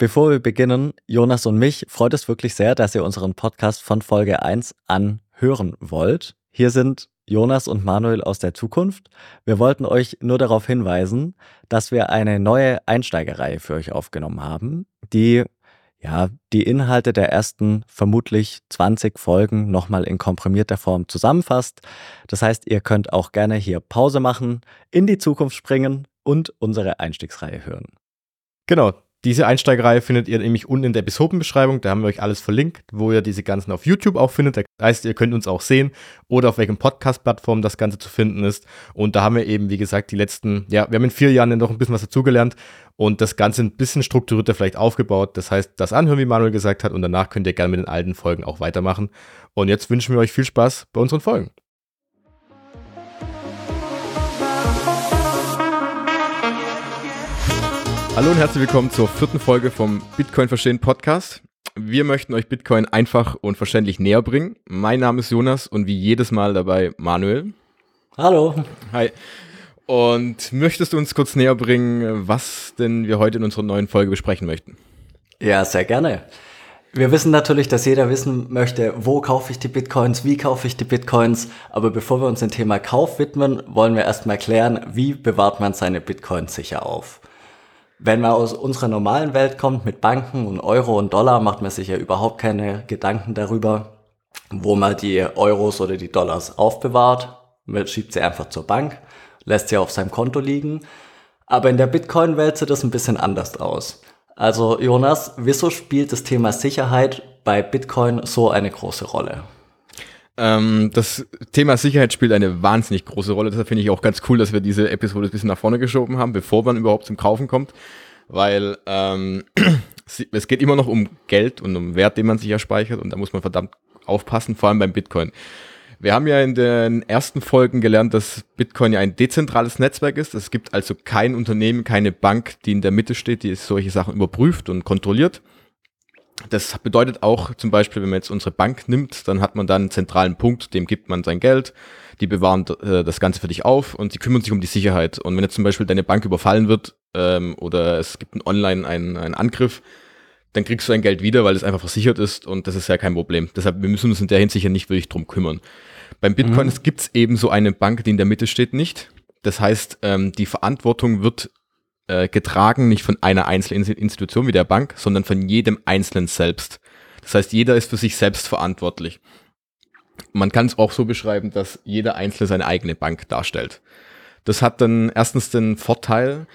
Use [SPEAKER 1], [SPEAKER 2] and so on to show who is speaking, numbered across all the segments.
[SPEAKER 1] Bevor wir beginnen, Jonas und mich freut es wirklich sehr, dass ihr unseren Podcast von Folge 1 an hören wollt. Hier sind Jonas und Manuel aus der Zukunft. Wir wollten euch nur darauf hinweisen, dass wir eine neue Einsteigereihe für euch aufgenommen haben, die ja, die Inhalte der ersten vermutlich 20 Folgen nochmal in komprimierter Form zusammenfasst. Das heißt, ihr könnt auch gerne hier Pause machen, in die Zukunft springen und unsere Einstiegsreihe hören.
[SPEAKER 2] Genau, diese Einsteigerreihe findet ihr nämlich unten in der Episodenbeschreibung. Da haben wir euch alles verlinkt, wo ihr diese ganzen auf YouTube auch findet. Das heißt, ihr könnt uns auch sehen oder auf welchen Podcast-Plattformen das Ganze zu finden ist. Und da haben wir eben, wie gesagt, die letzten, ja, wir haben in vier Jahren noch ein bisschen was dazugelernt und das Ganze ein bisschen strukturierter vielleicht aufgebaut. Das heißt, das anhören, wie Manuel gesagt hat, und danach könnt ihr gerne mit den alten Folgen auch weitermachen. Und jetzt wünschen wir euch viel Spaß bei unseren Folgen. Hallo und herzlich willkommen zur vierten Folge vom Bitcoin Verstehen Podcast. Wir möchten euch Bitcoin einfach und verständlich näher bringen. Mein Name ist Jonas und wie jedes Mal dabei Manuel.
[SPEAKER 1] Hallo.
[SPEAKER 2] Hi. Und möchtest du uns kurz näher bringen, was denn wir heute in unserer neuen Folge besprechen möchten?
[SPEAKER 1] Ja, sehr gerne. Wir wissen natürlich, dass jeder wissen möchte, wo kaufe ich die Bitcoins, wie kaufe ich die Bitcoins. Aber bevor wir uns dem Thema Kauf widmen, wollen wir erstmal klären, wie bewahrt man seine Bitcoins sicher auf. Wenn man aus unserer normalen Welt kommt mit Banken und Euro und Dollar, macht man sich ja überhaupt keine Gedanken darüber, wo man die Euros oder die Dollars aufbewahrt. Man schiebt sie einfach zur Bank, lässt sie auf seinem Konto liegen. Aber in der Bitcoin-Welt sieht das ein bisschen anders aus. Also Jonas, wieso spielt das Thema Sicherheit bei Bitcoin so eine große Rolle?
[SPEAKER 2] Ähm, das Thema Sicherheit spielt eine wahnsinnig große Rolle. Deshalb finde ich auch ganz cool, dass wir diese Episode ein bisschen nach vorne geschoben haben, bevor man überhaupt zum Kaufen kommt. Weil ähm, es geht immer noch um Geld und um Wert, den man sich ja speichert. Und da muss man verdammt aufpassen, vor allem beim Bitcoin. Wir haben ja in den ersten Folgen gelernt, dass Bitcoin ja ein dezentrales Netzwerk ist. Es gibt also kein Unternehmen, keine Bank, die in der Mitte steht, die solche Sachen überprüft und kontrolliert. Das bedeutet auch zum Beispiel, wenn man jetzt unsere Bank nimmt, dann hat man dann einen zentralen Punkt, dem gibt man sein Geld, die bewahren äh, das Ganze für dich auf und die kümmern sich um die Sicherheit. Und wenn jetzt zum Beispiel deine Bank überfallen wird ähm, oder es gibt einen online einen, einen Angriff, dann kriegst du dein Geld wieder, weil es einfach versichert ist und das ist ja kein Problem. Deshalb, wir müssen uns in der Hinsicht ja nicht wirklich drum kümmern. Beim Bitcoin mhm. gibt es eben so eine Bank, die in der Mitte steht, nicht. Das heißt, ähm, die Verantwortung wird äh, getragen, nicht von einer einzelnen Institution wie der Bank, sondern von jedem Einzelnen selbst. Das heißt, jeder ist für sich selbst verantwortlich. Man kann es auch so beschreiben, dass jeder Einzelne seine eigene Bank darstellt. Das hat dann erstens den Vorteil,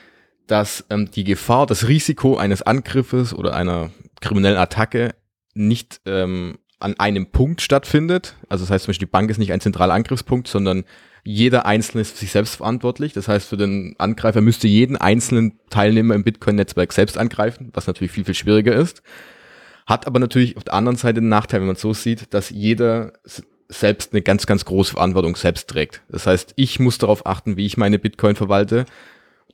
[SPEAKER 2] dass ähm, die Gefahr, das Risiko eines Angriffes oder einer kriminellen Attacke nicht ähm, an einem Punkt stattfindet. Also das heißt zum Beispiel, die Bank ist nicht ein zentraler Angriffspunkt, sondern jeder Einzelne ist für sich selbst verantwortlich. Das heißt, für den Angreifer müsste jeden einzelnen Teilnehmer im Bitcoin-Netzwerk selbst angreifen, was natürlich viel, viel schwieriger ist. Hat aber natürlich auf der anderen Seite den Nachteil, wenn man es so sieht, dass jeder selbst eine ganz, ganz große Verantwortung selbst trägt. Das heißt, ich muss darauf achten, wie ich meine Bitcoin verwalte.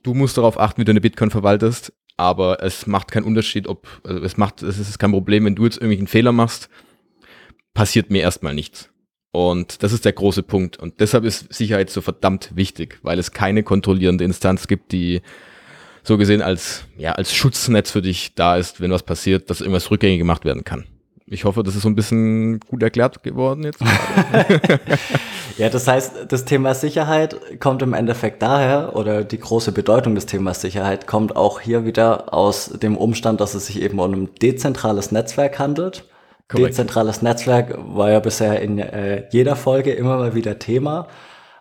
[SPEAKER 2] Du musst darauf achten, wie du eine Bitcoin verwaltest. Aber es macht keinen Unterschied, ob, also es macht, es ist kein Problem, wenn du jetzt irgendwelchen Fehler machst, passiert mir erstmal nichts. Und das ist der große Punkt. Und deshalb ist Sicherheit so verdammt wichtig, weil es keine kontrollierende Instanz gibt, die so gesehen als, ja, als Schutznetz für dich da ist, wenn was passiert, dass irgendwas rückgängig gemacht werden kann. Ich hoffe, das ist so ein bisschen gut erklärt geworden jetzt.
[SPEAKER 1] ja, das heißt, das Thema Sicherheit kommt im Endeffekt daher, oder die große Bedeutung des Themas Sicherheit kommt auch hier wieder aus dem Umstand, dass es sich eben um ein dezentrales Netzwerk handelt Korrekt. Dezentrales Netzwerk war ja bisher in äh, jeder Folge immer mal wieder Thema.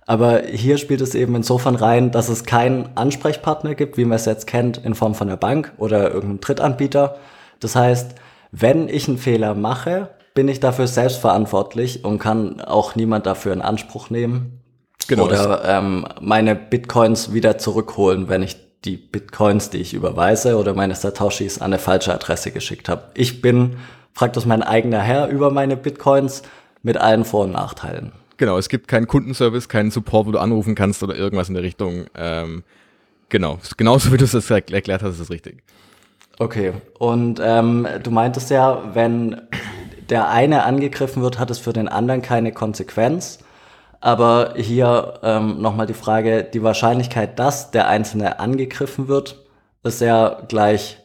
[SPEAKER 1] Aber hier spielt es eben insofern rein, dass es keinen Ansprechpartner gibt, wie man es jetzt kennt, in Form von der Bank oder irgendeinem Drittanbieter. Das heißt, wenn ich einen Fehler mache, bin ich dafür selbst verantwortlich und kann auch niemand dafür in Anspruch nehmen. Genau. Oder ähm, meine Bitcoins wieder zurückholen, wenn ich die Bitcoins, die ich überweise oder meine Satoshis an eine falsche Adresse geschickt habe. Ich bin praktisch mein eigener Herr über meine Bitcoins mit allen Vor- und Nachteilen.
[SPEAKER 2] Genau, es gibt keinen Kundenservice, keinen Support, wo du anrufen kannst oder irgendwas in der Richtung. Ähm, genau, genauso wie du es das erklärt hast, ist es richtig.
[SPEAKER 1] Okay, und ähm, du meintest ja, wenn der eine angegriffen wird, hat es für den anderen keine Konsequenz. Aber hier ähm, nochmal die Frage, die Wahrscheinlichkeit, dass der Einzelne angegriffen wird, ist ja gleich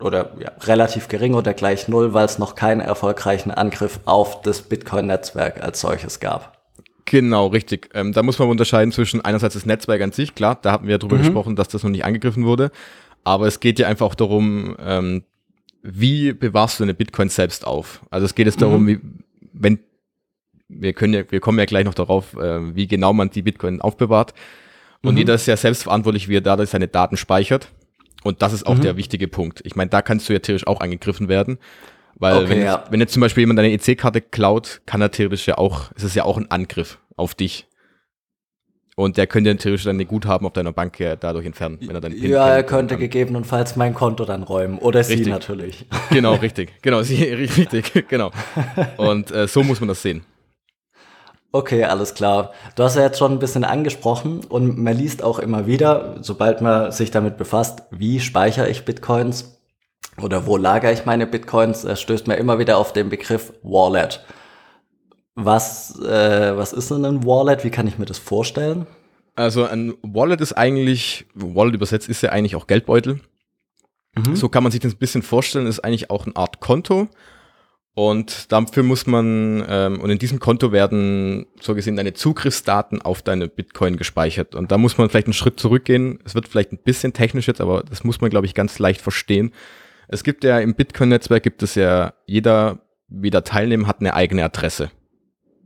[SPEAKER 1] oder ja, relativ gering oder gleich null, weil es noch keinen erfolgreichen Angriff auf das Bitcoin-Netzwerk als solches gab.
[SPEAKER 2] Genau, richtig. Ähm, da muss man unterscheiden zwischen einerseits das Netzwerk an sich, klar, da hatten wir ja drüber mhm. gesprochen, dass das noch nicht angegriffen wurde, aber es geht ja einfach auch darum, ähm, wie bewahrst du deine Bitcoin selbst auf? Also es geht jetzt darum, mhm. wie, wenn, wir können ja, wir kommen ja gleich noch darauf, äh, wie genau man die Bitcoin aufbewahrt. Und mhm. jeder ist ja selbstverantwortlich, wie er dadurch seine Daten speichert. Und das ist auch mhm. der wichtige Punkt. Ich meine, da kannst du ja theoretisch auch angegriffen werden. Weil okay, wenn, ja. wenn jetzt zum Beispiel jemand deine EC-Karte klaut, kann er theoretisch ja auch, es ist ja auch ein Angriff auf dich. Und der könnte theoretisch deine Guthaben auf deiner Bank ja dadurch entfernen, wenn er
[SPEAKER 1] dann Ja, er könnte kann. gegebenenfalls mein Konto dann räumen. Oder richtig. sie natürlich.
[SPEAKER 2] Genau, richtig. Genau, sie, richtig, genau. Und äh, so muss man das sehen.
[SPEAKER 1] Okay, alles klar. Du hast ja jetzt schon ein bisschen angesprochen und man liest auch immer wieder, sobald man sich damit befasst, wie speichere ich Bitcoins oder wo lagere ich meine Bitcoins, stößt man immer wieder auf den Begriff Wallet. Was, äh, was ist denn ein Wallet? Wie kann ich mir das vorstellen?
[SPEAKER 2] Also ein Wallet ist eigentlich, Wallet übersetzt ist ja eigentlich auch Geldbeutel. Mhm. So kann man sich das ein bisschen vorstellen, ist eigentlich auch eine Art Konto. Und dafür muss man, ähm, und in diesem Konto werden so gesehen deine Zugriffsdaten auf deine Bitcoin gespeichert. Und da muss man vielleicht einen Schritt zurückgehen. Es wird vielleicht ein bisschen technisch jetzt, aber das muss man, glaube ich, ganz leicht verstehen. Es gibt ja im Bitcoin-Netzwerk gibt es ja, jeder, wie da teilnehmen, hat eine eigene Adresse.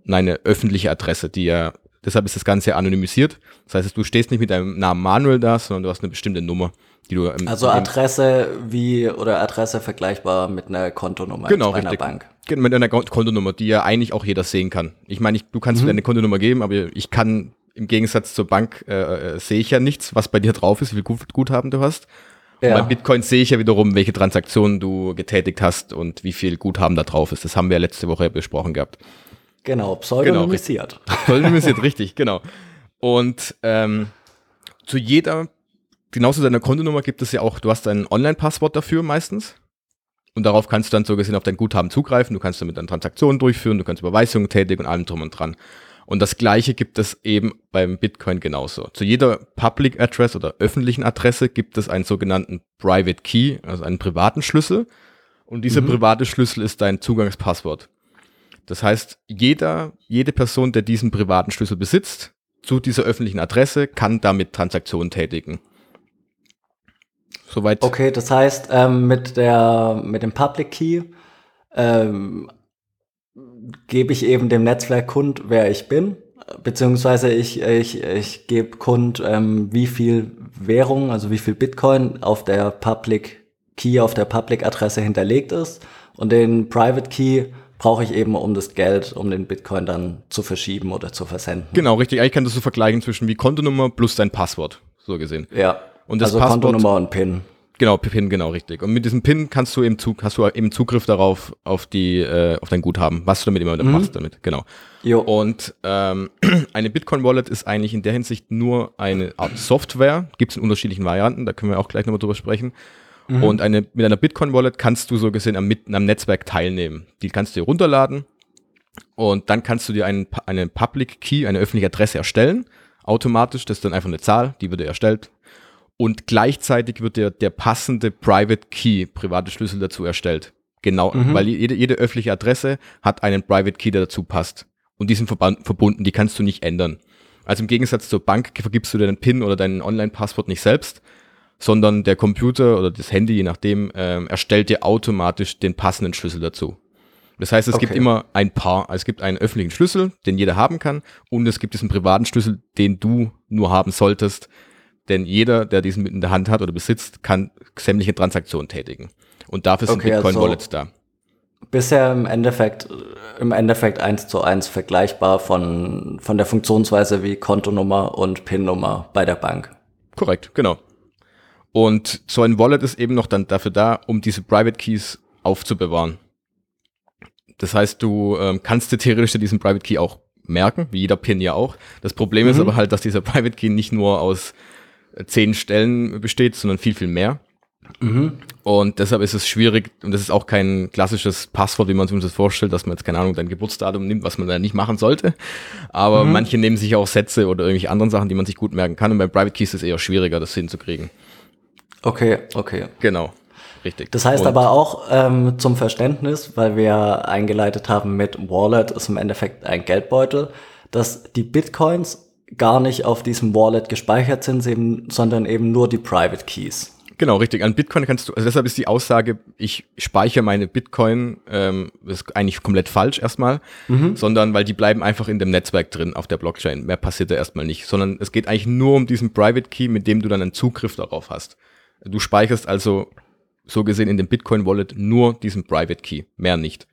[SPEAKER 2] Eine öffentliche Adresse, die ja, deshalb ist das Ganze anonymisiert. Das heißt, du stehst nicht mit deinem Namen Manuel da, sondern du hast eine bestimmte Nummer die du
[SPEAKER 1] im, Also Adresse wie oder Adresse vergleichbar mit einer Kontonummer
[SPEAKER 2] genau, einer Bank. Genau, mit einer Kontonummer, die ja eigentlich auch jeder sehen kann. Ich meine, ich, du kannst mhm. mir eine Kontonummer geben, aber ich kann im Gegensatz zur Bank äh, äh, sehe ich ja nichts, was bei dir drauf ist, wie viel Gut Guthaben du hast. Ja. bei Bitcoin sehe ich ja wiederum, welche Transaktionen du getätigt hast und wie viel Guthaben da drauf ist. Das haben wir letzte Woche besprochen gehabt.
[SPEAKER 1] Genau, pseudonymisiert.
[SPEAKER 2] Genau, pseudonymisiert, richtig, genau. Und ähm, zu jeder genauso deiner Kontonummer gibt es ja auch, du hast ein Online-Passwort dafür meistens. Und darauf kannst du dann so gesehen auf dein Guthaben zugreifen. Du kannst damit dann Transaktionen durchführen, du kannst Überweisungen tätigen und allem drum und dran. Und das gleiche gibt es eben beim Bitcoin genauso. Zu jeder Public Address oder öffentlichen Adresse gibt es einen sogenannten Private Key, also einen privaten Schlüssel. Und dieser mhm. private Schlüssel ist dein Zugangspasswort. Das heißt, jeder, jede Person, der diesen privaten Schlüssel besitzt, zu dieser öffentlichen Adresse, kann damit Transaktionen tätigen.
[SPEAKER 1] Soweit. Okay, das heißt, ähm, mit, der, mit dem Public Key ähm, gebe ich eben dem Netzwerk kund, wer ich bin, beziehungsweise ich, ich, ich gebe kund, ähm, wie viel Währung, also wie viel Bitcoin auf der Public Key, auf der Public-Adresse hinterlegt ist. Und den Private Key brauche ich eben, um das Geld, um den Bitcoin dann zu verschieben oder zu versenden.
[SPEAKER 2] Genau, richtig. Eigentlich kann das so vergleichen zwischen wie Kontonummer plus dein Passwort, so gesehen.
[SPEAKER 1] Ja. Und das also Passwort, Kontonummer und PIN.
[SPEAKER 2] Genau, PIN, genau, richtig. Und mit diesem PIN kannst du eben Zug, hast du eben Zugriff darauf, auf die, äh, auf dein Guthaben, was du damit immer mhm. machst damit, genau. Jo. Und ähm, eine Bitcoin-Wallet ist eigentlich in der Hinsicht nur eine Art Software, gibt es in unterschiedlichen Varianten, da können wir auch gleich nochmal drüber sprechen. Mhm. Und eine, mit einer Bitcoin-Wallet kannst du so gesehen am, am Netzwerk teilnehmen. Die kannst du dir runterladen und dann kannst du dir einen, einen Public Key, eine öffentliche Adresse erstellen, automatisch, das ist dann einfach eine Zahl, die wird dir erstellt, und gleichzeitig wird der, der passende Private Key, private Schlüssel dazu erstellt. Genau, mhm. weil jede, jede öffentliche Adresse hat einen Private Key, der dazu passt. Und die sind verbunden, die kannst du nicht ändern. Also im Gegensatz zur Bank vergibst du deinen PIN oder dein Online-Passwort nicht selbst, sondern der Computer oder das Handy, je nachdem, äh, erstellt dir automatisch den passenden Schlüssel dazu. Das heißt, es okay. gibt immer ein Paar. Es gibt einen öffentlichen Schlüssel, den jeder haben kann, und es gibt diesen privaten Schlüssel, den du nur haben solltest, denn jeder, der diesen in der Hand hat oder besitzt, kann sämtliche Transaktionen tätigen. Und dafür sind okay, Bitcoin-Wallets also da.
[SPEAKER 1] Bisher im Endeffekt, im Endeffekt eins zu eins vergleichbar von, von der Funktionsweise wie Kontonummer und PIN-Nummer bei der Bank.
[SPEAKER 2] Korrekt, genau. Und so ein Wallet ist eben noch dann dafür da, um diese Private Keys aufzubewahren. Das heißt, du ähm, kannst dir theoretisch diesen Private Key auch merken, wie jeder PIN ja auch. Das Problem mhm. ist aber halt, dass dieser Private Key nicht nur aus zehn Stellen besteht, sondern viel, viel mehr. Mhm. Und deshalb ist es schwierig, und das ist auch kein klassisches Passwort, wie man sich das vorstellt, dass man jetzt, keine Ahnung, dein Geburtsdatum nimmt, was man da nicht machen sollte. Aber mhm. manche nehmen sich auch Sätze oder irgendwelche anderen Sachen, die man sich gut merken kann. Und bei Private Keys ist es eher schwieriger, das hinzukriegen.
[SPEAKER 1] Okay, okay.
[SPEAKER 2] Genau. richtig.
[SPEAKER 1] Das heißt
[SPEAKER 2] Und-
[SPEAKER 1] aber auch ähm, zum Verständnis, weil wir eingeleitet haben mit Wallet ist im Endeffekt ein Geldbeutel, dass die Bitcoins gar nicht auf diesem Wallet gespeichert sind, sondern eben nur die Private Keys.
[SPEAKER 2] Genau, richtig. An Bitcoin kannst du, also deshalb ist die Aussage, ich speichere meine Bitcoin, ähm, ist eigentlich komplett falsch erstmal, sondern weil die bleiben einfach in dem Netzwerk drin auf der Blockchain. Mehr passiert da erstmal nicht, sondern es geht eigentlich nur um diesen Private Key, mit dem du dann einen Zugriff darauf hast. Du speicherst also so gesehen in dem Bitcoin Wallet nur diesen Private Key, mehr nicht.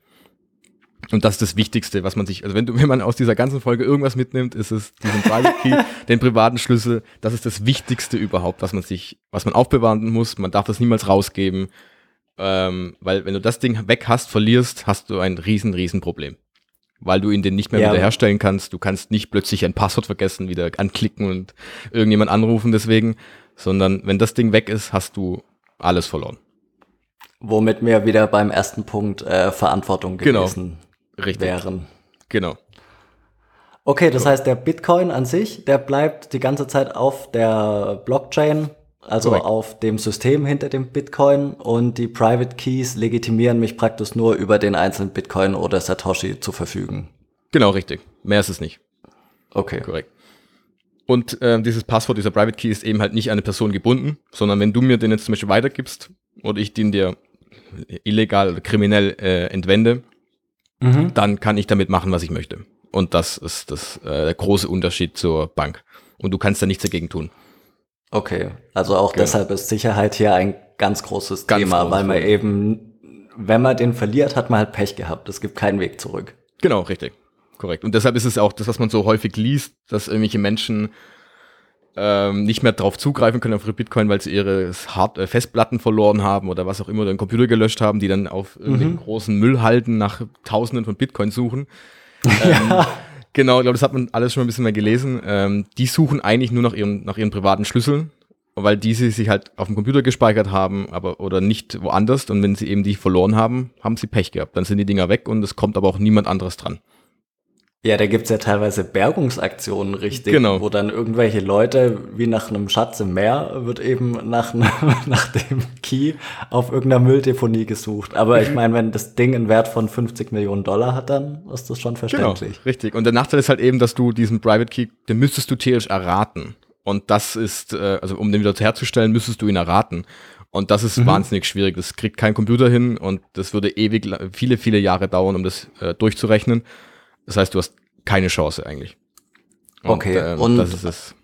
[SPEAKER 2] Und das ist das Wichtigste, was man sich, also wenn du, wenn man aus dieser ganzen Folge irgendwas mitnimmt, ist es diesen Private Key, den privaten Schlüssel. Das ist das Wichtigste überhaupt, was man sich, was man aufbewahren muss. Man darf das niemals rausgeben, ähm, weil wenn du das Ding weg hast, verlierst, hast du ein riesen, riesen Problem. Weil du ihn den nicht mehr
[SPEAKER 1] Ja.
[SPEAKER 2] wiederherstellen kannst. Du kannst nicht plötzlich ein Passwort vergessen, wieder anklicken und irgendjemand anrufen deswegen, sondern wenn das Ding weg ist, hast du alles verloren.
[SPEAKER 1] Womit wir wieder beim ersten Punkt äh, Verantwortung
[SPEAKER 2] Genau.
[SPEAKER 1] gewesen
[SPEAKER 2] Richtig.
[SPEAKER 1] wären.
[SPEAKER 2] Genau.
[SPEAKER 1] Okay, das heißt, der Bitcoin an sich, der bleibt die ganze Zeit auf der Blockchain, also
[SPEAKER 2] Korrekt.
[SPEAKER 1] auf dem System hinter dem Bitcoin und die Private Keys legitimieren mich praktisch nur über den einzelnen Bitcoin oder Satoshi zu verfügen.
[SPEAKER 2] Genau, richtig. Mehr ist es nicht.
[SPEAKER 1] Okay.
[SPEAKER 2] Korrekt. Und ähm, dieses Passwort, dieser Private Key ist eben halt nicht an eine Person gebunden, sondern wenn du mir den jetzt zum Beispiel weitergibst oder ich den dir illegal oder kriminell äh, entwende,
[SPEAKER 1] Mhm.
[SPEAKER 2] dann kann ich damit machen, was ich möchte. Und das ist das, äh, der große Unterschied zur Bank. Und du kannst da nichts dagegen tun.
[SPEAKER 1] Okay, also auch
[SPEAKER 2] Genau.
[SPEAKER 1] deshalb ist Sicherheit hier ein ganz großes
[SPEAKER 2] Ganz
[SPEAKER 1] Thema,
[SPEAKER 2] großes
[SPEAKER 1] weil man
[SPEAKER 2] Thema.
[SPEAKER 1] eben, wenn man den verliert, hat man halt Pech gehabt. Es gibt keinen Weg zurück.
[SPEAKER 2] Genau, richtig. Korrekt. Und deshalb ist es auch das, was man so häufig liest, dass irgendwelche Menschen ähm, nicht mehr drauf zugreifen können auf ihre Bitcoin, weil sie ihre Hard äh, Festplatten verloren haben oder was auch immer, den Computer gelöscht haben, die dann auf irgendwelchen großen Müllhalden nach Tausenden von Bitcoin suchen. Ähm, Genau, ich glaube, das hat man alles schon ein bisschen mehr gelesen. Ähm, die suchen eigentlich nur nach ihren, nach ihren privaten Schlüsseln, weil diese sich halt auf dem Computer gespeichert haben, aber oder nicht woanders. Und wenn sie eben die verloren haben, haben sie Pech gehabt. Dann sind die Dinger weg und es kommt aber auch niemand anderes dran.
[SPEAKER 1] Ja, da gibt's ja teilweise Bergungsaktionen richtig,
[SPEAKER 2] Genau.
[SPEAKER 1] wo dann irgendwelche Leute, wie nach einem Schatz im Meer, wird eben nach, nach dem Key auf irgendeiner Mülldeponie gesucht. Aber ich meine, wenn das Ding einen Wert von 50 Millionen Dollar hat, dann ist das schon verständlich.
[SPEAKER 2] Genau, richtig. Und der Nachteil ist halt eben, dass du diesen Private Key, den müsstest du theoretisch erraten. Und das ist, äh, also um den wieder herzustellen, müsstest du ihn erraten. Und das ist wahnsinnig schwierig. Das kriegt kein Computer hin und das würde ewig, viele, viele Jahre dauern, um das äh, durchzurechnen. Das heißt, du hast keine Chance eigentlich.
[SPEAKER 1] Okay,
[SPEAKER 2] ähm,
[SPEAKER 1] und-
[SPEAKER 2] das ist es.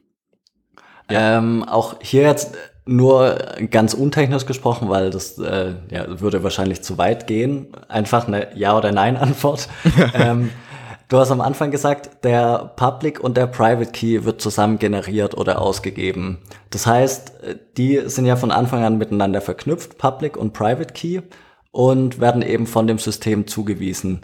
[SPEAKER 1] Ähm, auch hier jetzt nur ganz untechnisch gesprochen, weil das äh, ja, würde wahrscheinlich zu weit gehen. Einfach eine Ja- oder Nein-Antwort. ähm, du hast am Anfang gesagt, der Public und der Private Key wird zusammen generiert oder ausgegeben. Das heißt, äh, die sind ja von Anfang an miteinander verknüpft, Public und Private Key, und werden eben von dem System zugewiesen.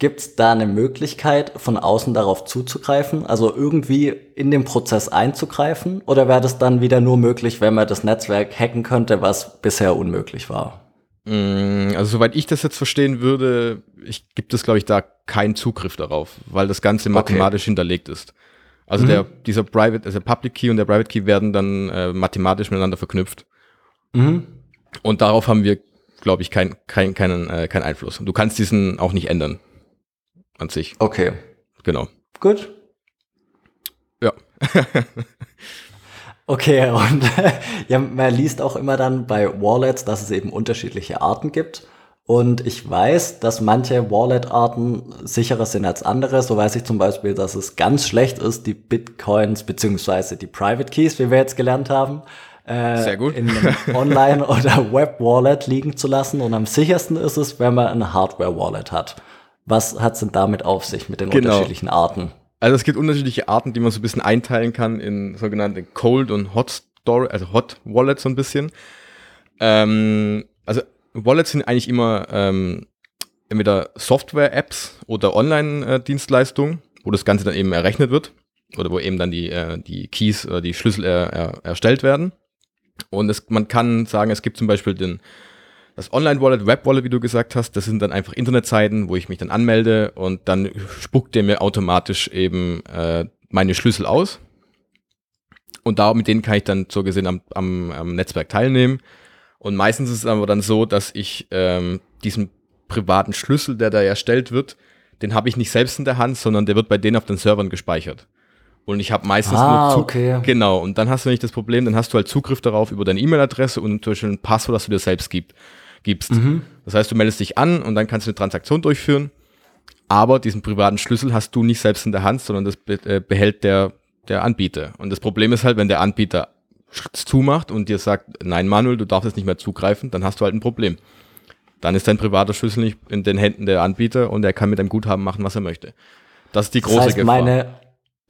[SPEAKER 1] Gibt es da eine Möglichkeit, von außen darauf zuzugreifen, also irgendwie in den Prozess einzugreifen? Oder wäre das dann wieder nur möglich, wenn man das Netzwerk hacken könnte, was bisher unmöglich war?
[SPEAKER 2] Mm, Also soweit ich das jetzt verstehen würde, ich, gibt es, glaube ich, da keinen Zugriff darauf, weil das Ganze mathematisch hinterlegt ist. Also der, dieser Private, also der Public Key und der Private Key werden dann äh, mathematisch miteinander verknüpft.
[SPEAKER 1] Mhm.
[SPEAKER 2] Und darauf haben wir, glaube ich, kein, kein, keinen, äh, keinen Einfluss. Du kannst diesen auch nicht ändern. An sich.
[SPEAKER 1] Okay,
[SPEAKER 2] Genau.
[SPEAKER 1] gut.
[SPEAKER 2] Ja.
[SPEAKER 1] Okay, und ja, man liest auch immer dann bei Wallets, dass es eben unterschiedliche Arten gibt. Und ich weiß, dass manche Wallet-Arten sicherer sind als andere. So weiß ich zum Beispiel, dass es ganz schlecht ist, die Bitcoins beziehungsweise die Private Keys, wie wir jetzt gelernt haben, äh,
[SPEAKER 2] Sehr gut.
[SPEAKER 1] in einem Online- oder Web-Wallet liegen zu lassen. Und am sichersten ist es, wenn man ein Hardware-Wallet hat. Was hat es denn damit auf sich mit den
[SPEAKER 2] Genau.
[SPEAKER 1] unterschiedlichen Arten?
[SPEAKER 2] Also es gibt unterschiedliche Arten, die man so ein bisschen einteilen kann in sogenannte Cold und Hot Storage, also Hot Wallets so ein bisschen. Ähm, also Wallets sind eigentlich immer ähm, entweder Software-Apps oder Online-Dienstleistungen, wo das Ganze dann eben errechnet wird oder wo eben dann die, äh, die Keys oder die Schlüssel er, erstellt werden. Und es, man kann sagen, es gibt zum Beispiel den, das Online-Wallet, Web-Wallet, wie du gesagt hast, das sind dann einfach Internetseiten, wo ich mich dann anmelde und dann spuckt der mir automatisch eben äh, meine Schlüssel aus. Und da mit denen kann ich dann so gesehen am, am, am Netzwerk teilnehmen. Und meistens ist es aber dann so, dass ich ähm, diesen privaten Schlüssel, der da erstellt wird, den habe ich nicht selbst in der Hand, sondern der wird bei denen auf den Servern gespeichert. Und ich habe meistens
[SPEAKER 1] Ah,
[SPEAKER 2] nur Zug
[SPEAKER 1] okay.
[SPEAKER 2] Genau, und dann hast du nicht das Problem, dann hast du halt Zugriff darauf über deine E-Mail-Adresse und zum Beispiel ein Passwort, das du dir selbst gibt, gibst. Das heißt, du meldest dich an und dann kannst du eine Transaktion durchführen, aber diesen privaten Schlüssel hast du nicht selbst in der Hand, sondern das äh, behält der, der Anbieter. Und das Problem ist halt, wenn der Anbieter es zumacht und dir sagt, nein Manuel, du darfst jetzt nicht mehr zugreifen, dann hast du halt ein Problem. Dann ist dein privater Schlüssel nicht in den Händen der Anbieter und er kann mit deinem Guthaben machen, was er möchte. Das ist die große
[SPEAKER 1] Das heißt,
[SPEAKER 2] Gefahr.
[SPEAKER 1] meine,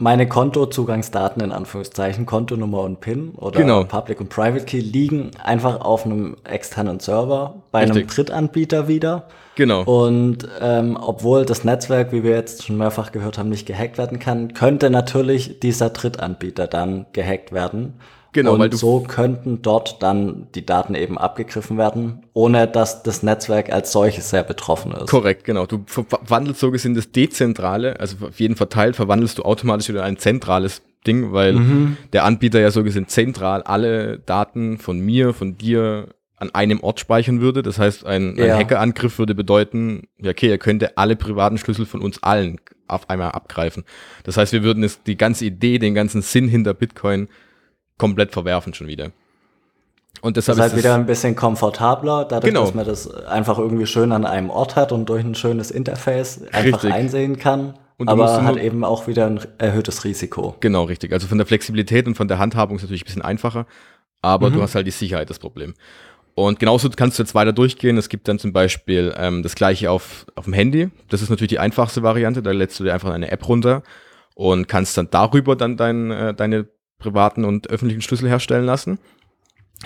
[SPEAKER 1] meine Kontozugangsdaten in Anführungszeichen, Kontonummer und PIN oder
[SPEAKER 2] Genau.
[SPEAKER 1] Public und Private Key liegen einfach auf einem externen Server bei einem
[SPEAKER 2] Richtig.
[SPEAKER 1] Drittanbieter wieder.
[SPEAKER 2] genau.
[SPEAKER 1] Und ähm, obwohl das Netzwerk, wie wir jetzt schon mehrfach gehört haben, nicht gehackt werden kann, könnte natürlich dieser Drittanbieter dann gehackt werden.
[SPEAKER 2] Genau,
[SPEAKER 1] und so könnten dort dann die Daten eben abgegriffen werden, ohne dass das Netzwerk als solches sehr betroffen ist.
[SPEAKER 2] Korrekt, genau. Du verwandelst so gesehen das Dezentrale, also auf jeden verteilt, verwandelst du automatisch wieder in ein zentrales Ding, weil
[SPEAKER 1] Mhm.
[SPEAKER 2] der Anbieter ja so gesehen zentral alle Daten von mir, von dir an einem Ort speichern würde. Das heißt, ein, ein
[SPEAKER 1] Ja.
[SPEAKER 2] Hackerangriff würde bedeuten, ja, okay, er könnte alle privaten Schlüssel von uns allen auf einmal abgreifen. Das heißt, wir würden es, die ganze Idee, den ganzen Sinn hinter Bitcoin komplett verwerfen schon wieder. Und
[SPEAKER 1] Das
[SPEAKER 2] deshalb
[SPEAKER 1] ist halt wieder ein bisschen komfortabler, dadurch,
[SPEAKER 2] Genau.
[SPEAKER 1] dass man das einfach irgendwie schön an einem Ort hat und durch ein schönes Interface einfach
[SPEAKER 2] Richtig.
[SPEAKER 1] einsehen kann.
[SPEAKER 2] Und
[SPEAKER 1] aber hat eben auch wieder ein erhöhtes Risiko.
[SPEAKER 2] Genau, richtig. Also von der Flexibilität und von der Handhabung ist natürlich ein bisschen einfacher, aber du hast halt die Sicherheit das Problem. Und genauso kannst du jetzt weiter durchgehen. Es gibt dann zum Beispiel ähm, das gleiche auf, auf dem Handy. Das ist natürlich die einfachste Variante. Da lädst du dir einfach eine App runter und kannst dann darüber dann dein, äh, deine privaten und öffentlichen Schlüssel herstellen lassen.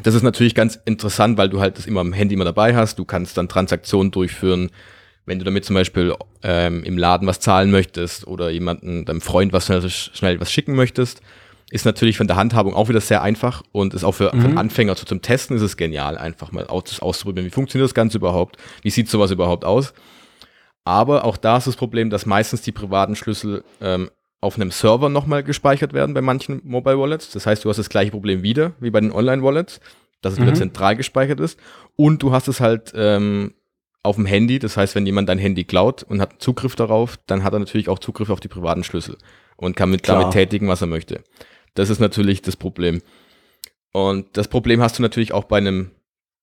[SPEAKER 2] Das ist natürlich ganz interessant, weil du halt das immer am Handy immer dabei hast. Du kannst dann Transaktionen durchführen, wenn du damit zum Beispiel ähm, im Laden was zahlen möchtest oder jemanden, deinem Freund was schnell, schnell was schicken möchtest, ist natürlich von der Handhabung auch wieder sehr einfach und ist auch für, für einen Anfänger so zum Testen ist es genial, einfach mal aus, auszuprobieren, wie funktioniert das Ganze überhaupt, wie sieht sowas überhaupt aus. Aber auch da ist das Problem, dass meistens die privaten Schlüssel ähm, auf einem Server nochmal gespeichert werden bei manchen Mobile Wallets. Das heißt, du hast das gleiche Problem wieder wie bei den Online Wallets, dass es wieder zentral gespeichert ist. Und du hast es halt ähm, auf dem Handy. Das heißt, wenn jemand dein Handy klaut und hat Zugriff darauf, dann hat er natürlich auch Zugriff auf die privaten Schlüssel und kann mit
[SPEAKER 1] Klar.
[SPEAKER 2] damit tätigen, was er möchte. Das ist natürlich das Problem. Und das Problem hast du natürlich auch bei einem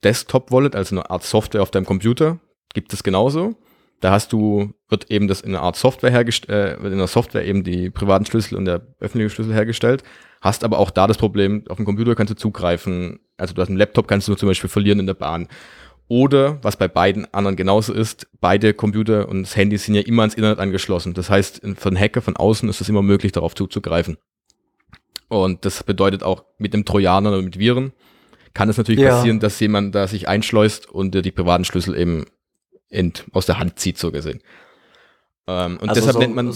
[SPEAKER 2] Desktop-Wallet, also eine Art Software auf deinem Computer. Gibt es genauso. Da hast du, wird eben das in einer Art Software hergestellt, äh, wird in der Software eben die privaten Schlüssel und der öffentliche Schlüssel hergestellt. Hast aber auch da das Problem, auf dem Computer kannst du zugreifen. Also du hast einen Laptop, kannst du zum Beispiel verlieren in der Bahn. Oder, was bei beiden anderen genauso ist, beide Computer und das Handy sind ja immer ans Internet angeschlossen. Das heißt, für einen Hacker von außen ist es immer möglich, darauf zuzugreifen. Und das bedeutet auch mit einem Trojaner oder mit Viren kann es natürlich
[SPEAKER 1] Ja.
[SPEAKER 2] passieren, dass jemand da sich einschleust und dir die privaten Schlüssel eben ent, aus der Hand zieht, so gesehen. Ähm, und
[SPEAKER 1] Also
[SPEAKER 2] deshalb
[SPEAKER 1] so-
[SPEAKER 2] nennt man,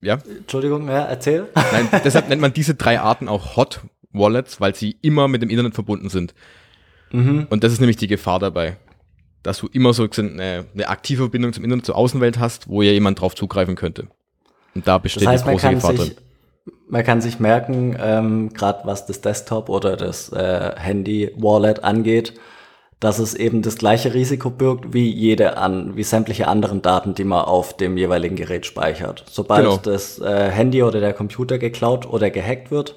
[SPEAKER 2] ja,
[SPEAKER 1] Entschuldigung, ja, erzähl.
[SPEAKER 2] nein, deshalb nennt man diese drei Arten auch Hot Wallets, weil sie immer mit dem Internet verbunden sind.
[SPEAKER 1] Mhm.
[SPEAKER 2] Und das ist nämlich die Gefahr dabei, dass du immer so eine, eine aktive Verbindung zum Internet, zur Außenwelt hast, wo ja jemand drauf zugreifen könnte. Und da
[SPEAKER 1] Das
[SPEAKER 2] besteht
[SPEAKER 1] heißt,
[SPEAKER 2] die große Gefahr
[SPEAKER 1] sich,
[SPEAKER 2] drin.
[SPEAKER 1] man kann sich merken, ähm, gerade was das Desktop oder das äh, Handy-Wallet angeht, dass es eben das gleiche Risiko birgt wie jede an, wie sämtliche anderen Daten, die man auf dem jeweiligen Gerät speichert. Sobald
[SPEAKER 2] Genau.
[SPEAKER 1] das äh, Handy oder der Computer geklaut oder gehackt wird,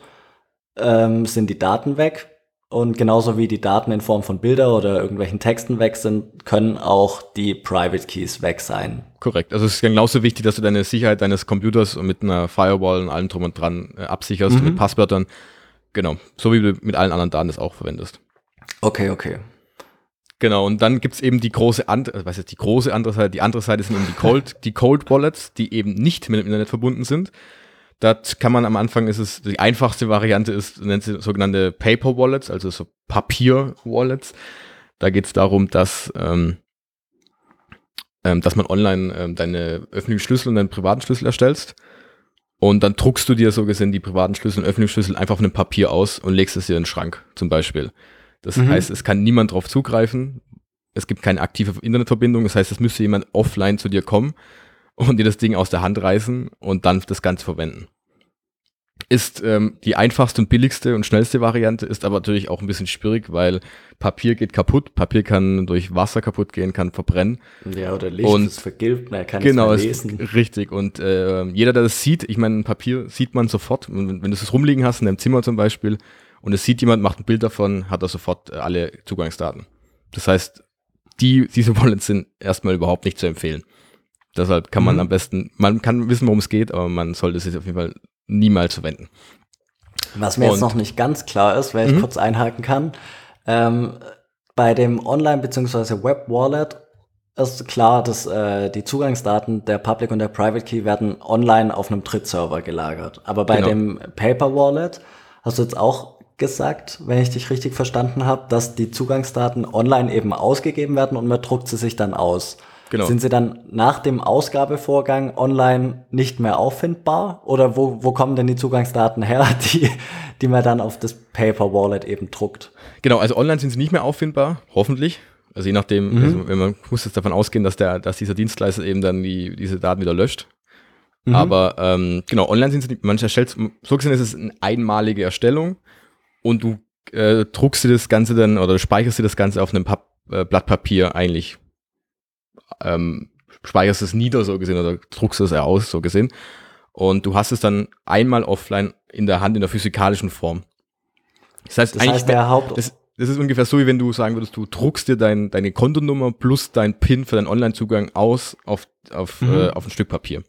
[SPEAKER 1] ähm, sind die Daten weg. Und genauso wie die Daten in Form von Bilder oder irgendwelchen Texten weg sind, können auch die Private Keys weg sein.
[SPEAKER 2] Korrekt. Also es ist genauso wichtig, dass du deine Sicherheit deines Computers mit einer Firewall und allem drum und dran äh, absicherst,
[SPEAKER 1] Mhm.
[SPEAKER 2] mit Passwörtern. Genau. So wie du mit allen anderen Daten das auch verwendest.
[SPEAKER 1] Okay, okay.
[SPEAKER 2] Genau, und dann gibt's eben die große andere, also was ist die große andere Seite? Die andere Seite sind eben die Cold, die Cold Wallets, die eben nicht mit dem Internet verbunden sind. Das kann man am Anfang ist es, die einfachste Variante ist, nennt sie sogenannte Paper Wallets, also so Papier-Wallets. Da geht's darum, dass, ähm, ähm, dass man online ähm, deine öffentlichen Schlüssel und deinen privaten Schlüssel erstellst. Und dann druckst du dir so gesehen die privaten Schlüssel und öffentlichen Schlüssel einfach auf einem Papier aus und legst es dir in den Schrank, zum Beispiel. Das
[SPEAKER 1] Mhm.
[SPEAKER 2] heißt, es kann niemand drauf zugreifen. Es gibt keine aktive Internetverbindung. Das heißt, es müsste jemand offline zu dir kommen und dir das Ding aus der Hand reißen und dann das Ganze verwenden. ist ähm, die einfachste und billigste und schnellste Variante, ist aber natürlich auch ein bisschen schwierig, weil Papier geht kaputt, Papier kann durch Wasser kaputt gehen, kann verbrennen.
[SPEAKER 1] Ja, oder Licht
[SPEAKER 2] Und-
[SPEAKER 1] ist vergilbt, man kann
[SPEAKER 2] Genau,
[SPEAKER 1] es
[SPEAKER 2] ist
[SPEAKER 1] lesen.
[SPEAKER 2] richtig. Und äh, jeder, der das sieht, ich meine, Papier sieht man sofort, wenn, wenn du es rumliegen hast in deinem Zimmer zum Beispiel und es sieht jemand, macht ein Bild davon, hat er sofort äh, alle Zugangsdaten. Das heißt, die, diese Wallets sind erstmal überhaupt nicht zu empfehlen. Deshalb kann man
[SPEAKER 1] Mhm.
[SPEAKER 2] am besten, man kann wissen, worum es geht, aber man sollte es auf jeden Fall niemals verwenden.
[SPEAKER 1] Was mir jetzt
[SPEAKER 2] Und-
[SPEAKER 1] noch nicht ganz klar ist, wenn ich
[SPEAKER 2] Mhm.
[SPEAKER 1] kurz einhaken kann, ähm, bei dem Online- bzw. Web-Wallet ist klar, dass äh, die Zugangsdaten der Public und der Private Key werden online auf einem Drittserver gelagert. Aber bei
[SPEAKER 2] Genau.
[SPEAKER 1] dem Paper Wallet hast du jetzt auch gesagt, wenn ich dich richtig verstanden habe, dass die Zugangsdaten online eben ausgegeben werden und man druckt sie sich dann aus.
[SPEAKER 2] Genau.
[SPEAKER 1] Sind sie dann nach dem Ausgabevorgang online nicht mehr auffindbar? Oder wo, wo kommen denn die Zugangsdaten her, die, die man dann auf das Paper Wallet eben druckt?
[SPEAKER 2] Genau, also online sind sie nicht mehr auffindbar, hoffentlich. Also je nachdem,
[SPEAKER 1] Mhm.
[SPEAKER 2] also wenn man muss jetzt davon ausgehen, dass der, dass dieser Dienstleister eben dann die, diese Daten wieder löscht.
[SPEAKER 1] Mhm.
[SPEAKER 2] Aber ähm, genau, online sind sie nicht, man erstellt, so gesehen ist es eine einmalige Erstellung und du äh, druckst dir das Ganze dann oder speicherst dir das Ganze auf einem Pap äh, Blatt Papier eigentlich, ähm, speicherst es nieder so gesehen oder druckst es ja aus so gesehen und du hast es dann einmal offline in der Hand in der physikalischen Form. Das heißt,
[SPEAKER 1] Das
[SPEAKER 2] eigentlich
[SPEAKER 1] heißt, der Haupt
[SPEAKER 2] das, das ist ungefähr so, wie wenn du sagen würdest, du druckst dir dein, deine Kontonummer plus dein PIN für deinen Online-Zugang aus auf, auf,
[SPEAKER 1] Mhm.
[SPEAKER 2] äh, auf ein Stück Papier.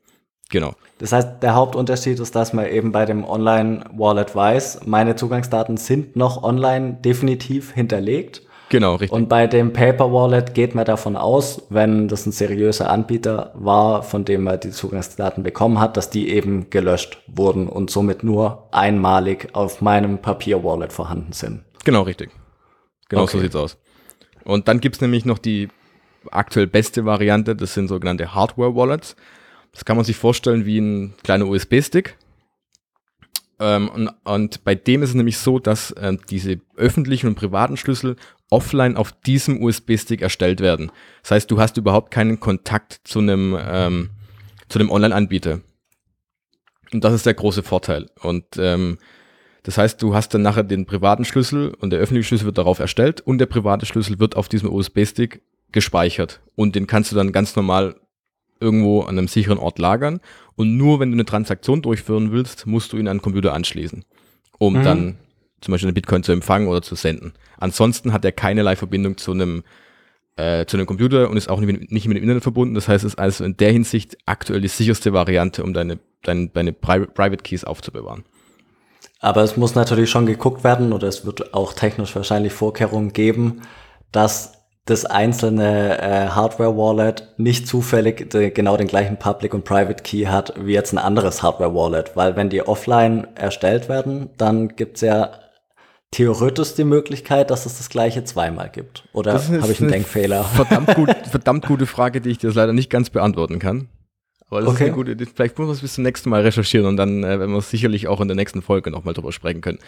[SPEAKER 2] Genau.
[SPEAKER 1] Das heißt, der Hauptunterschied ist, dass man eben bei dem Online-Wallet weiß, meine Zugangsdaten sind noch online definitiv hinterlegt.
[SPEAKER 2] Genau, richtig.
[SPEAKER 1] Und bei dem Paper Wallet geht man davon aus, wenn das ein seriöser Anbieter war, von dem man die Zugangsdaten bekommen hat, dass die eben gelöscht wurden und somit nur einmalig auf meinem Papier Wallet vorhanden sind.
[SPEAKER 2] genau, richtig. Genau so
[SPEAKER 1] Okay.
[SPEAKER 2] sieht's aus. Und dann gibt's nämlich noch die aktuell beste Variante, das sind sogenannte Hardware-Wallets. Das kann man sich vorstellen wie ein kleiner USB-Stick. Ähm, und, und bei dem ist es nämlich so, dass ähm, diese öffentlichen und privaten Schlüssel offline auf diesem USB-Stick erstellt werden. Das heißt, du hast überhaupt keinen Kontakt zu einem, ähm, zu einem Online-Anbieter. Und das ist der große Vorteil. Und ähm, das heißt, du hast dann nachher den privaten Schlüssel und der öffentliche Schlüssel wird darauf erstellt und der private Schlüssel wird auf diesem USB-Stick gespeichert. Und den kannst du dann ganz normal irgendwo an einem sicheren Ort lagern. Und nur wenn du eine Transaktion durchführen willst, musst du ihn an den Computer anschließen, um
[SPEAKER 1] Mhm.
[SPEAKER 2] dann zum Beispiel eine Bitcoin zu empfangen oder zu senden. Ansonsten hat er keinerlei Verbindung zu einem äh, zu einem Computer und ist auch nicht mit, nicht mit dem Internet verbunden. Das heißt, es ist also in der Hinsicht aktuell die sicherste Variante, um deine, deine, deine Pri Private Keys aufzubewahren.
[SPEAKER 1] Aber es muss natürlich schon geguckt werden oder es wird auch technisch wahrscheinlich Vorkehrungen geben, dass das einzelne äh, Hardware-Wallet nicht zufällig de, genau den gleichen Public und Private Key hat wie jetzt ein anderes Hardware-Wallet. Weil wenn die offline erstellt werden, dann gibt's ja theoretisch die Möglichkeit, dass es das gleiche zweimal gibt. Oder habe ich einen
[SPEAKER 2] eine
[SPEAKER 1] Denkfehler?
[SPEAKER 2] Verdammt, gut, verdammt gute Frage, die ich dir leider nicht ganz beantworten kann. Aber das
[SPEAKER 1] Okay.
[SPEAKER 2] ist eine gute, Idee. vielleicht muss man es bis zum nächsten Mal recherchieren und dann äh, werden wir sicherlich auch in der nächsten Folge nochmal drüber sprechen können.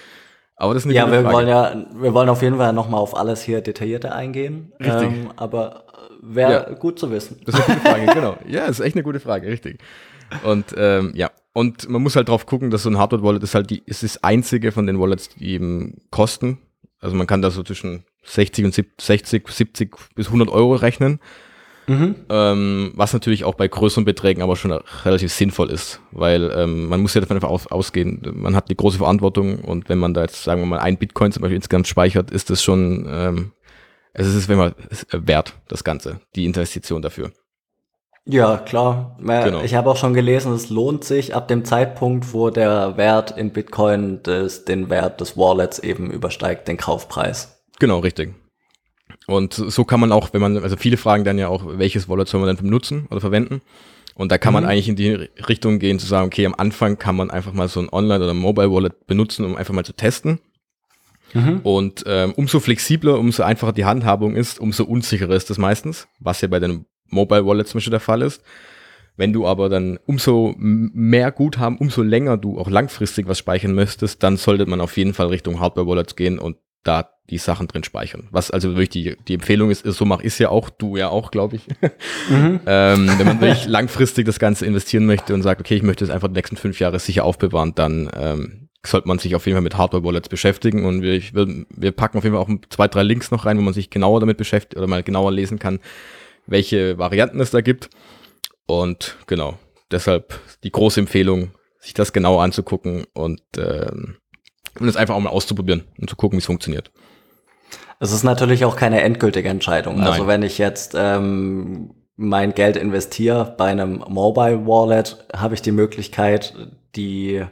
[SPEAKER 2] Aber das ist eine
[SPEAKER 1] Ja, wir
[SPEAKER 2] Frage.
[SPEAKER 1] wollen ja, wir wollen auf jeden Fall nochmal auf alles hier detaillierter eingehen.
[SPEAKER 2] Richtig.
[SPEAKER 1] Ähm, aber wäre
[SPEAKER 2] Ja.
[SPEAKER 1] gut zu wissen.
[SPEAKER 2] Das ist eine gute Frage, genau. Ja, ist echt eine gute Frage, richtig. Und ähm, ja, und man muss halt drauf gucken, dass so ein Hardware-Wallet ist halt die, ist das einzige von den Wallets, die eben kosten. Also man kann da so zwischen 60 und 70, 60, 70 bis 100 Euro rechnen.
[SPEAKER 1] Mhm.
[SPEAKER 2] Ähm, was natürlich auch bei größeren Beträgen aber schon relativ sinnvoll ist, weil ähm, man muss ja davon einfach aus, ausgehen, man hat eine große Verantwortung und wenn man da jetzt, sagen wir mal, ein Bitcoin zum Beispiel insgesamt speichert, ist das schon, ähm, es ist wenn man ist wert, das Ganze, die Investition dafür.
[SPEAKER 1] Ja, klar. Äh,
[SPEAKER 2] Genau.
[SPEAKER 1] Ich habe auch schon gelesen, es lohnt sich ab dem Zeitpunkt, wo der Wert in Bitcoin des, den Wert des Wallets eben übersteigt, den Kaufpreis.
[SPEAKER 2] Genau, richtig. Und so kann man auch, wenn man, also viele fragen dann ja auch, welches Wallet soll man denn benutzen oder verwenden? Und da kann man
[SPEAKER 1] Mhm.
[SPEAKER 2] eigentlich in die Richtung gehen, zu sagen, okay, am Anfang kann man einfach mal so ein Online- oder Mobile Wallet benutzen, um einfach mal zu testen. Und ähm, umso flexibler, umso einfacher die Handhabung ist, umso unsicherer ist das meistens, was ja bei deinem Mobile Wallet zum Beispiel der Fall ist. Wenn du aber dann umso mehr Guthaben, umso länger du auch langfristig was speichern möchtest, dann sollte man auf jeden Fall Richtung Hardware Wallets gehen und da die Sachen drin speichern. Was also wirklich die, die Empfehlung ist, ist, so mache ich ja auch, du ja auch, glaube ich.
[SPEAKER 1] Mhm.
[SPEAKER 2] ähm, wenn man wirklich langfristig das Ganze investieren möchte und sagt, okay, ich möchte es einfach die nächsten fünf Jahre sicher aufbewahren, dann ähm, sollte man sich auf jeden Fall mit Hardware-Wallets beschäftigen und wir, will, wir packen auf jeden Fall auch zwei, drei Links noch rein, wo man sich genauer damit beschäftigt oder mal genauer lesen kann, welche Varianten es da gibt. Und genau, deshalb die große Empfehlung, sich das genau anzugucken und, ähm, und es einfach auch mal auszuprobieren und zu gucken, wie es funktioniert.
[SPEAKER 1] Es ist natürlich auch keine endgültige Entscheidung. Also Nein. Also wenn ich jetzt ähm, mein Geld investiere bei einem Mobile Wallet, habe ich die Möglichkeit, die äh,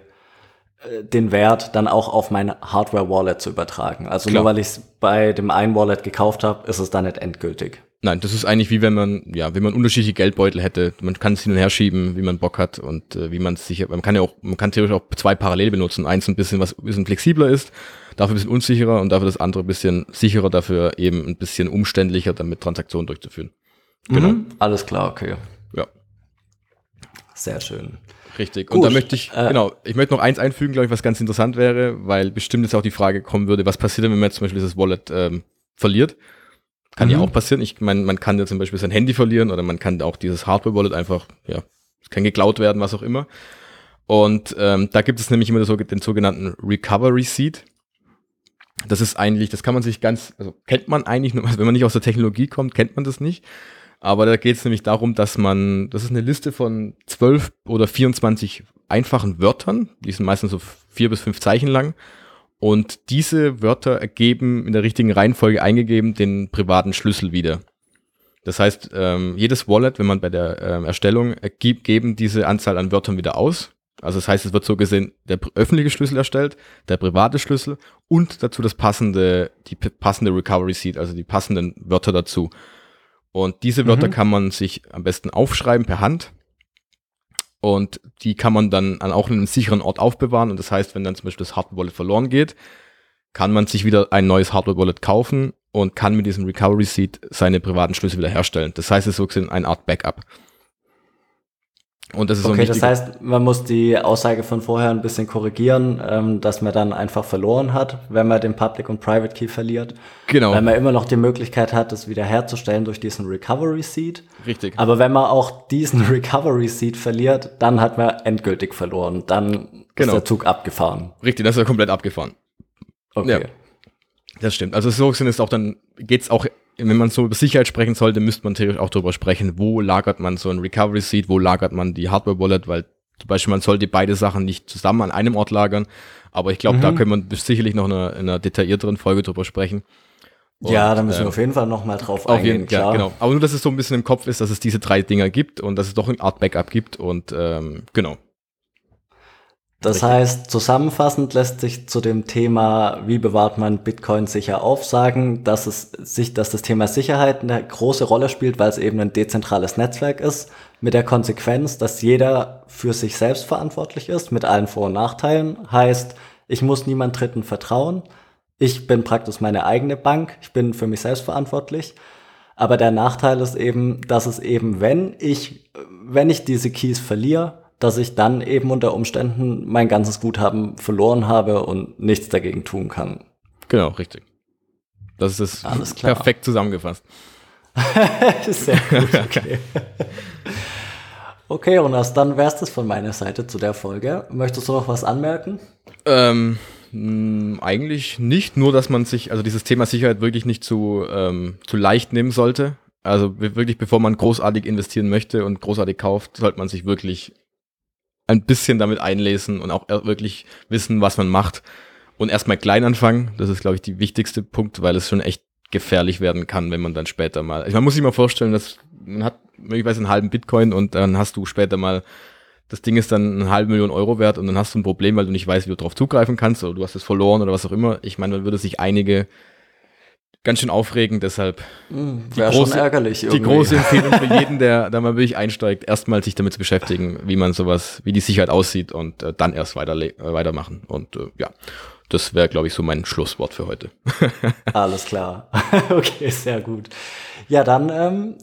[SPEAKER 1] den Wert dann auch auf mein Hardware Wallet zu übertragen. Also Klar. nur weil ich es bei dem einen Wallet gekauft habe, ist es dann nicht endgültig.
[SPEAKER 2] Nein, das ist eigentlich wie wenn man, ja, wenn man unterschiedliche Geldbeutel hätte. Man kann es hin und her schieben, wie man Bock hat und äh, wie man es sich, man kann ja auch, man kann theoretisch auch zwei parallel benutzen. Eins ein bisschen, was ein bisschen flexibler ist, dafür ein bisschen unsicherer und dafür das andere ein bisschen sicherer, dafür eben ein bisschen umständlicher, damit Transaktionen durchzuführen.
[SPEAKER 1] Genau. Mhm, alles klar, okay.
[SPEAKER 2] Ja.
[SPEAKER 1] Sehr schön.
[SPEAKER 2] Richtig. Gut, und da möchte ich, äh, genau, ich möchte noch eins einfügen, glaube ich, was ganz interessant wäre, weil bestimmt jetzt auch die Frage kommen würde, was passiert denn, wenn man jetzt zum Beispiel dieses Wallet ähm, verliert? Kann mhm. ja auch passieren. Ich meine, man kann ja zum Beispiel sein Handy verlieren oder man kann auch dieses Hardware-Wallet einfach, ja, es kann geklaut werden, was auch immer. Und ähm, da gibt es nämlich immer so, den sogenannten Recovery Seed. Das ist eigentlich, das kann man sich ganz, also kennt man eigentlich, nur, wenn man nicht aus der Technologie kommt, kennt man das nicht. Aber da geht es nämlich darum, dass man, das ist eine Liste von 12 oder 24 einfachen Wörtern, die sind meistens so vier bis fünf Zeichen lang. Und diese Wörter ergeben in der richtigen Reihenfolge eingegeben den privaten Schlüssel wieder. Das heißt, ähm, jedes Wallet, wenn man bei der ähm, Erstellung ergibt, geben diese Anzahl an Wörtern wieder aus. Also das heißt, es wird so gesehen der öffentliche Schlüssel erstellt, der private Schlüssel und dazu das passende, die passende Recovery Seed, also die passenden Wörter dazu. Und diese Wörter mhm. kann man sich am besten aufschreiben per Hand und die kann man dann auch in einem sicheren Ort aufbewahren. Und das heißt, wenn dann zum Beispiel das Hardware Wallet verloren geht, kann man sich wieder ein neues Hardware Wallet kaufen und kann mit diesem Recovery Seed seine privaten Schlüssel wieder herstellen. Das heißt, es ist so gesehen eine Art Backup.
[SPEAKER 1] Und das ist okay, so das heißt, man muss die Aussage von vorher ein bisschen korrigieren, ähm, dass man dann einfach verloren hat, wenn man den Public und Private Key verliert. Genau. Weil man immer noch die Möglichkeit hat, das wiederherzustellen durch diesen Recovery Seed.
[SPEAKER 2] Richtig.
[SPEAKER 1] Aber wenn man auch diesen Recovery Seed verliert, dann hat man endgültig verloren. Dann genau. ist der Zug abgefahren.
[SPEAKER 2] Richtig, das ist ja komplett abgefahren. Okay. Ja, das stimmt. Also so sind es auch dann, geht's auch wenn man so über Sicherheit sprechen sollte, müsste man theoretisch auch darüber sprechen, wo lagert man so ein Recovery Seed, wo lagert man die Hardware Wallet, weil zum Beispiel man sollte beide Sachen nicht zusammen an einem Ort lagern. Aber ich glaube, mhm. da können wir sicherlich noch in einer, in einer detaillierteren Folge drüber sprechen.
[SPEAKER 1] Und, ja, da müssen wir ähm, auf jeden Fall nochmal drauf auf eingehen, jeden,
[SPEAKER 2] klar. Ja, genau. Aber nur, dass es so ein bisschen im Kopf ist, dass es diese drei Dinger gibt und dass es doch eine Art Backup gibt und ähm, genau.
[SPEAKER 1] Das Richtig. heißt, zusammenfassend lässt sich zu dem Thema, wie bewahrt man Bitcoin sicher auf, sagen, dass es sich, dass das Thema Sicherheit eine große Rolle spielt, weil es eben ein dezentrales Netzwerk ist, mit der Konsequenz, dass jeder für sich selbst verantwortlich ist, mit allen Vor- und Nachteilen. Heißt, ich muss niemand Dritten vertrauen. Ich bin praktisch meine eigene Bank. Ich bin für mich selbst verantwortlich. Aber der Nachteil ist eben, dass es eben, wenn ich, wenn ich diese Keys verliere, dass ich dann eben unter Umständen mein ganzes Guthaben verloren habe und nichts dagegen tun kann.
[SPEAKER 2] Genau, richtig. Das ist Alles klar. perfekt zusammengefasst.
[SPEAKER 1] Sehr gut, okay. okay, Jonas, dann wär's das von meiner Seite zu der Folge. Möchtest du noch was anmerken?
[SPEAKER 2] Ähm, mh, eigentlich nicht, nur dass man sich, also dieses Thema Sicherheit wirklich nicht zu, ähm, zu leicht nehmen sollte. Also wirklich, bevor man großartig investieren möchte und großartig kauft, sollte man sich wirklich ein bisschen damit einlesen und auch wirklich wissen, was man macht. Und erstmal klein anfangen. Das ist, glaube ich, die wichtigste Punkt, weil es schon echt gefährlich werden kann, wenn man dann später mal. Man muss sich mal vorstellen, dass man hat möglicherweise einen halben Bitcoin und dann hast du später mal, das Ding ist dann eine halbe Million Euro wert und dann hast du ein Problem, weil du nicht weißt, wie du darauf zugreifen kannst oder du hast es verloren oder was auch immer. Ich meine, man würde sich einige ganz schön aufregend, deshalb
[SPEAKER 1] hm, die, große,
[SPEAKER 2] ärgerlich die große Empfehlung für jeden, der da mal wirklich einsteigt, erstmal sich damit zu beschäftigen, wie man sowas, wie die Sicherheit aussieht und äh, dann erst weiter, äh, weitermachen. Und äh, ja, das wäre, glaube ich, so mein Schlusswort für heute.
[SPEAKER 1] Alles klar. okay, sehr gut. Ja, dann ähm,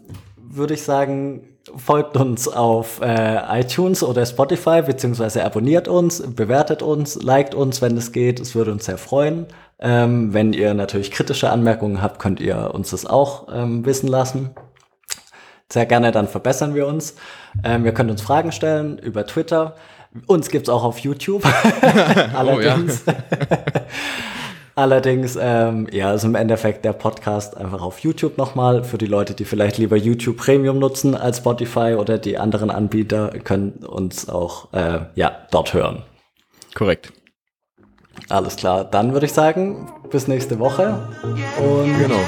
[SPEAKER 1] würde ich sagen, folgt uns auf äh, iTunes oder Spotify, beziehungsweise abonniert uns, bewertet uns, liked uns, wenn es geht. Es würde uns sehr freuen. Ähm, wenn ihr natürlich kritische Anmerkungen habt, könnt ihr uns das auch ähm, wissen lassen. sehr gerne, dann verbessern wir uns. Ähm, ihr könnt uns Fragen stellen über Twitter. Uns gibt's auch auf YouTube. Allerdings. Allerdings, ähm, ja, ist im Endeffekt der Podcast einfach auf YouTube nochmal. Für die Leute, die vielleicht lieber YouTube Premium nutzen als Spotify oder die anderen Anbieter, können uns auch äh, ja, dort hören.
[SPEAKER 2] Korrekt.
[SPEAKER 1] Alles klar, dann würde ich sagen, bis nächste Woche. Und
[SPEAKER 2] genau.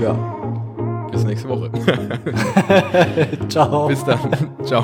[SPEAKER 1] Ja.
[SPEAKER 2] Bis nächste Woche.
[SPEAKER 1] Ciao.
[SPEAKER 2] Bis dann. Ciao.